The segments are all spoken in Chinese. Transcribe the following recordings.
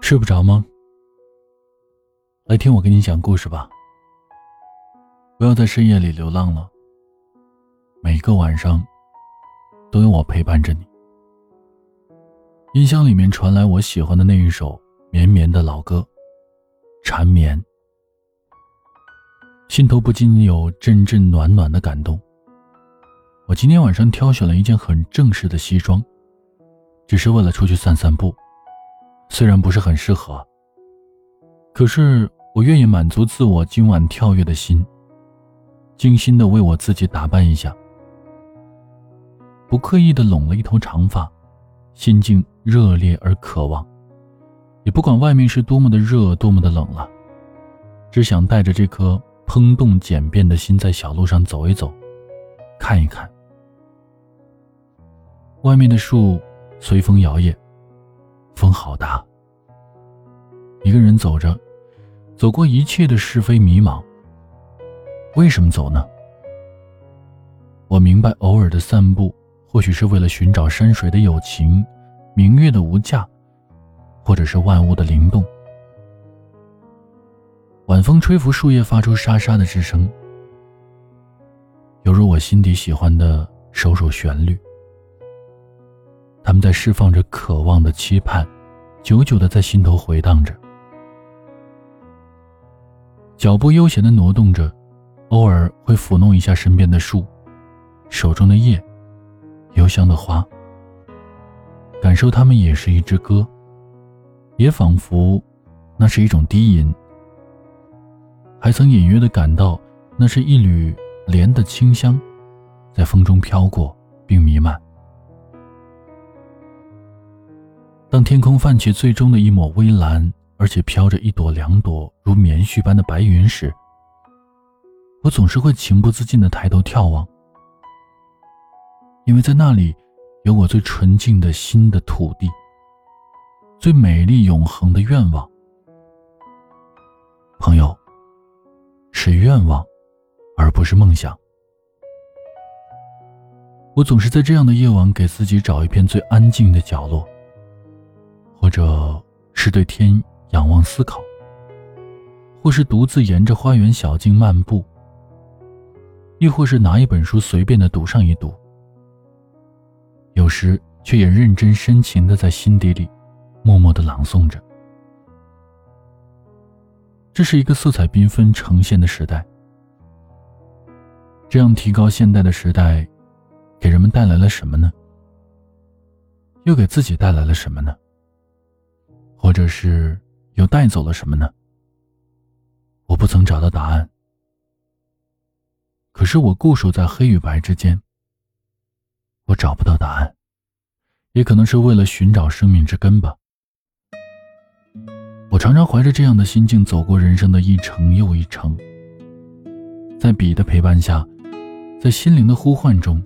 睡不着吗？来听我给你讲故事吧。不要在深夜里流浪了。每个晚上，都有我陪伴着你。音箱里面传来我喜欢的那一首绵绵的老歌，《缠绵》，心头不禁有阵阵暖暖的感动。我今天晚上挑选了一件很正式的西装，只是为了出去散散步。虽然不是很适合，可是我愿意满足自我今晚跳跃的心，精心的为我自己打扮一下，不刻意的拢了一头长发，心境热烈而渴望，也不管外面是多么的热，多么的冷了，只想带着这颗砰动简便的心在小路上走一走，看一看，外面的树随风摇曳。风好大。一个人走着，走过一切的是非迷茫。为什么走呢？我明白，偶尔的散步，或许是为了寻找山水的友情，明月的无价，或者是万物的灵动。晚风吹拂树叶，发出沙沙的之声，犹如我心底喜欢的首首旋律。他们在释放着渴望的期盼，久久的在心头回荡着。脚步悠闲的挪动着，偶尔会抚弄一下身边的树，手中的叶，幽香的花。感受它们也是一支歌，也仿佛那是一种低吟。还曾隐约的感到，那是一缕莲的清香，在风中飘过并弥漫。当天空泛起最终的一抹微蓝，而且飘着一朵两朵如棉絮般的白云时，我总是会情不自禁地抬头眺望，因为在那里有我最纯净的心的土地，最美丽永恒的愿望。朋友，是愿望，而不是梦想。我总是在这样的夜晚给自己找一片最安静的角落。或者是对天仰望思考，或是独自沿着花园小径漫步，亦或是拿一本书随便的读上一读，有时却也认真深情的在心底里默默的朗诵着。这是一个色彩缤纷呈现的时代，这样提高现代的时代，给人们带来了什么呢？又给自己带来了什么呢？或者是又带走了什么呢？我不曾找到答案。可是我固守在黑与白之间，我找不到答案，也可能是为了寻找生命之根吧。我常常怀着这样的心境走过人生的一程又一程，在笔的陪伴下，在心灵的呼唤中，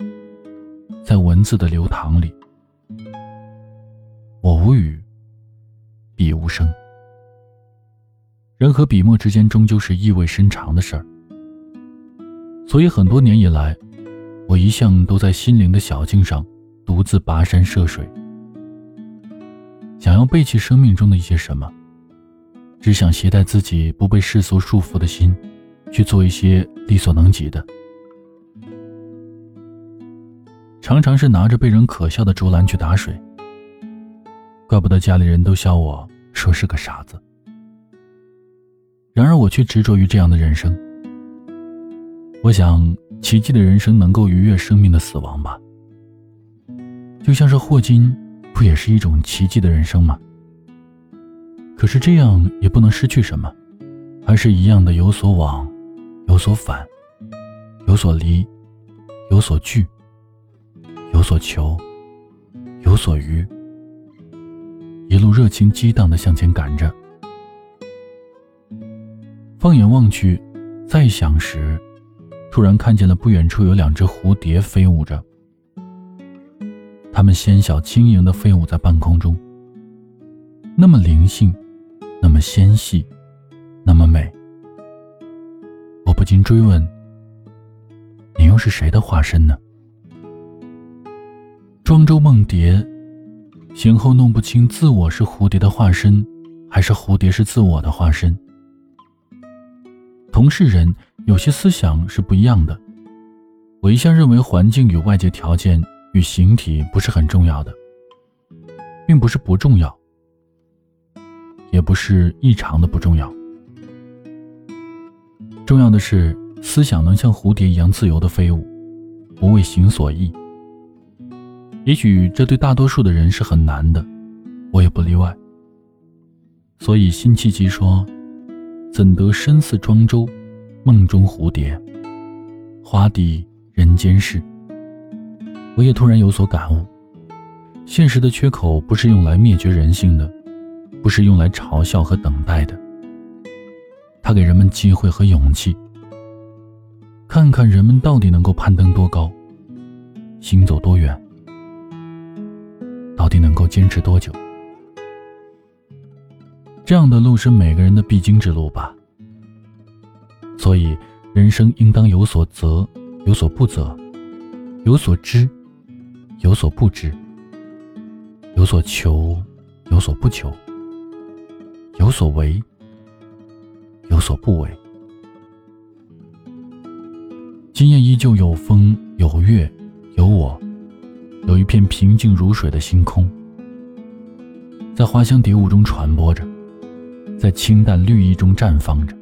在文字的流淌里，我无语。笔无声，人和笔墨之间终究是意味深长的事儿，所以很多年以来，我一向都在心灵的小径上独自跋山涉水，想要背弃生命中的一些什么，只想携带自己不被世俗束缚的心，去做一些力所能及的，常常是拿着被人可笑的竹篮去打水。怪不得家里人都笑我说是个傻子。然而我却执着于这样的人生。我想，奇迹的人生能够逾越生命的死亡吧。就像是霍金，不也是一种奇迹的人生吗？可是这样也不能失去什么，还是一样的有所往，有所返，有所离，有所聚，有所求，有所余。一路热情激荡的向前赶着，放眼望去，再想时，突然看见了不远处有两只蝴蝶飞舞着。它们纤小轻盈的飞舞在半空中，那么灵性，那么纤细，那么美。我不禁追问：你又是谁的化身呢？庄周梦蝶。醒后弄不清，自我是蝴蝶的化身，还是蝴蝶是自我的化身？同是人，有些思想是不一样的。我一向认为，环境与外界条件与形体不是很重要的，并不是不重要，也不是异常的不重要。重要的是，思想能像蝴蝶一样自由的飞舞，不为形所役。也许这对大多数的人是很难的，我也不例外。所以辛弃疾说：“怎得身似庄周，梦中蝴蝶，花底人间事。”我也突然有所感悟：现实的缺口不是用来灭绝人性的，不是用来嘲笑和等待的。它给人们机会和勇气，看看人们到底能够攀登多高，行走多远。到底能够坚持多久？这样的路是每个人的必经之路吧。所以，人生应当有所择，有所不择，有所知，有所不知，有所求，有所不求，有所为，有所不为。今夜依旧有风，有月，有我。有一片平静如水的星空，在花香蝶舞中传播着，在清淡绿意中绽放着。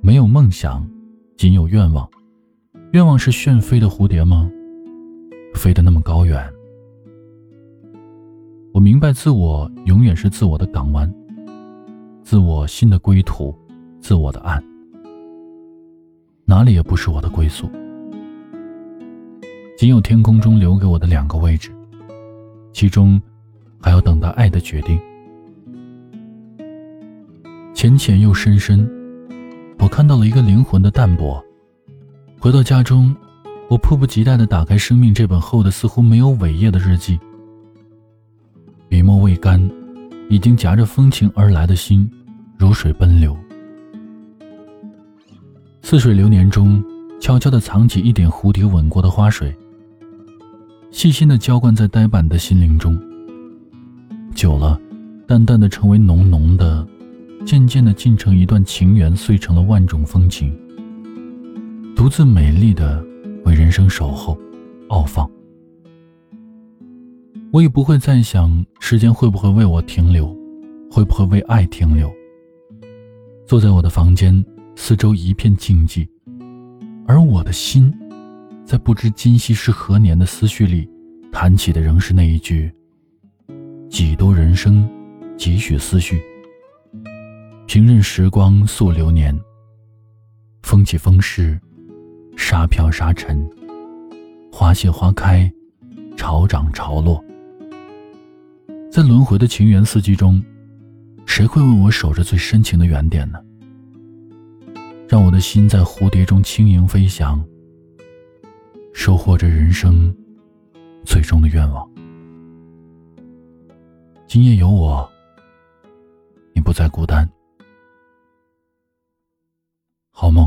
没有梦想，仅有愿望。愿望是旋飞的蝴蝶吗？飞得那么高远。我明白，自我永远是自我的港湾，自我心的归途，自我的岸，哪里也不是我的归宿。仅有天空中留给我的两个位置，其中还要等待爱的决定。浅浅又深深，我看到了一个灵魂的淡薄。回到家中，我迫不及待地打开《生命》这本厚的似乎没有尾页的日记，笔墨未干，已经夹着风情而来的心，如水奔流。似水流年中，悄悄地藏起一点蝴蝶吻过的花水。细心的浇灌在呆板的心灵中，久了，淡淡的成为浓浓的，渐渐的进成一段情缘，碎成了万种风情，独自美丽的为人生守候，傲放。我也不会再想时间会不会为我停留，会不会为爱停留。坐在我的房间，四周一片静寂，而我的心。在不知今夕是何年的思绪里，弹起的仍是那一句：“几多人生，几许思绪。平任时光速流年。风起风逝，沙飘沙沉，花谢花开，潮涨潮落。在轮回的情缘四季中，谁会为我守着最深情的原点呢？让我的心在蝴蝶中轻盈飞翔。”收获着人生最终的愿望。今夜有我，你不再孤单。好梦，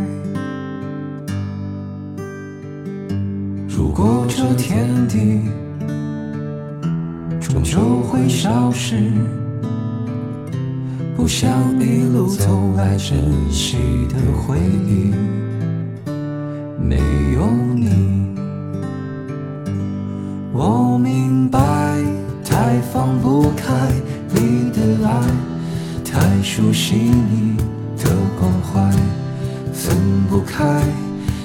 如果这天地终究会消失。不想一路走来珍惜的回忆，没有你。我明白，太放不开你的爱，太熟悉你的关怀，分不开。